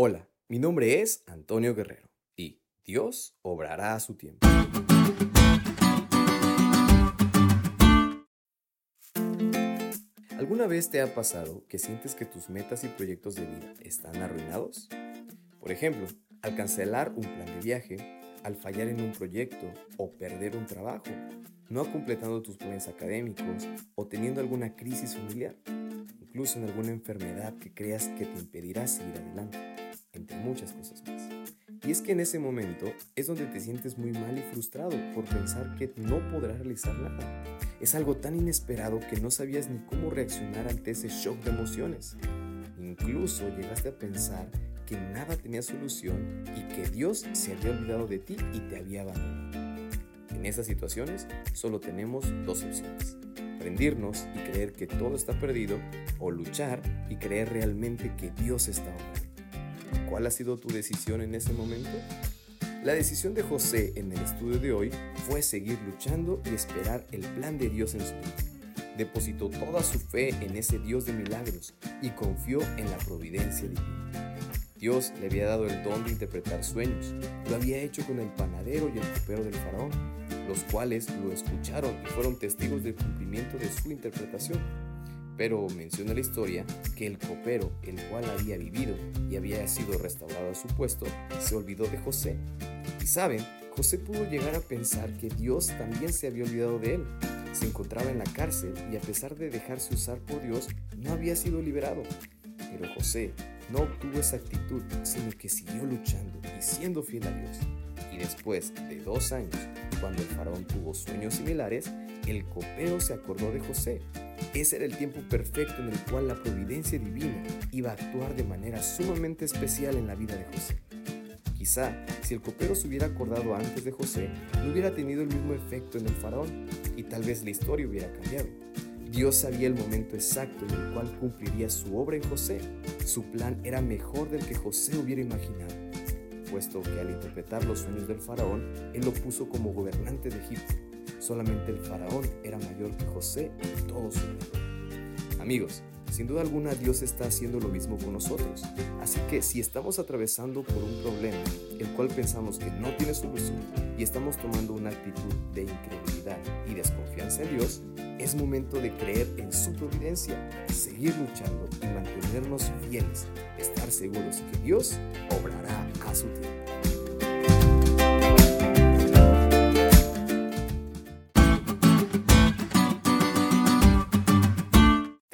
Hola, mi nombre es Antonio Guerrero y Dios obrará a su tiempo. ¿Alguna vez te ha pasado que sientes que tus metas y proyectos de vida están arruinados? Por ejemplo, al cancelar un plan de viaje, al fallar en un proyecto o perder un trabajo, no completando tus planes académicos o teniendo alguna crisis familiar, incluso en alguna enfermedad que creas que te impedirá seguir adelante entre muchas cosas más. Y es que en ese momento es donde te sientes muy mal y frustrado por pensar que no podrás realizar nada. Es algo tan inesperado que no sabías ni cómo reaccionar ante ese shock de emociones. Incluso llegaste a pensar que nada tenía solución y que Dios se había olvidado de ti y te había abandonado. En esas situaciones solo tenemos dos opciones. Rendirnos y creer que todo está perdido o luchar y creer realmente que Dios está obrando. ¿Cuál ha sido tu decisión en ese momento? La decisión de José en el estudio de hoy fue seguir luchando y esperar el plan de Dios en su vida. Depositó toda su fe en ese Dios de milagros y confió en la providencia divina. Dios le había dado el don de interpretar sueños. Lo había hecho con el panadero y el copero del faraón, los cuales lo escucharon y fueron testigos del cumplimiento de su interpretación. Pero menciona la historia que el copero, el cual había vivido y había sido restaurado a su puesto, se olvidó de José. Y saben, José pudo llegar a pensar que Dios también se había olvidado de él. Se encontraba en la cárcel y a pesar de dejarse usar por Dios, no había sido liberado. Pero José no obtuvo esa actitud, sino que siguió luchando y siendo fiel a Dios. Y después de dos años, cuando el faraón tuvo sueños similares, el copero se acordó de José. Ese era el tiempo perfecto en el cual la providencia divina iba a actuar de manera sumamente especial en la vida de José. Quizá, si el copero se hubiera acordado antes de José, no hubiera tenido el mismo efecto en el faraón y tal vez la historia hubiera cambiado. Dios sabía el momento exacto en el cual cumpliría su obra en José. Su plan era mejor del que José hubiera imaginado, puesto que al interpretar los sueños del faraón, él lo puso como gobernante de Egipto. Solamente el faraón era mayor que José y todo su mundo. Amigos, sin duda alguna Dios está haciendo lo mismo con nosotros. Así que si estamos atravesando por un problema, el cual pensamos que no tiene solución, y estamos tomando una actitud de incredulidad y desconfianza en Dios, es momento de creer en su providencia, seguir luchando y mantenernos fieles, estar seguros que Dios obrará a su tiempo.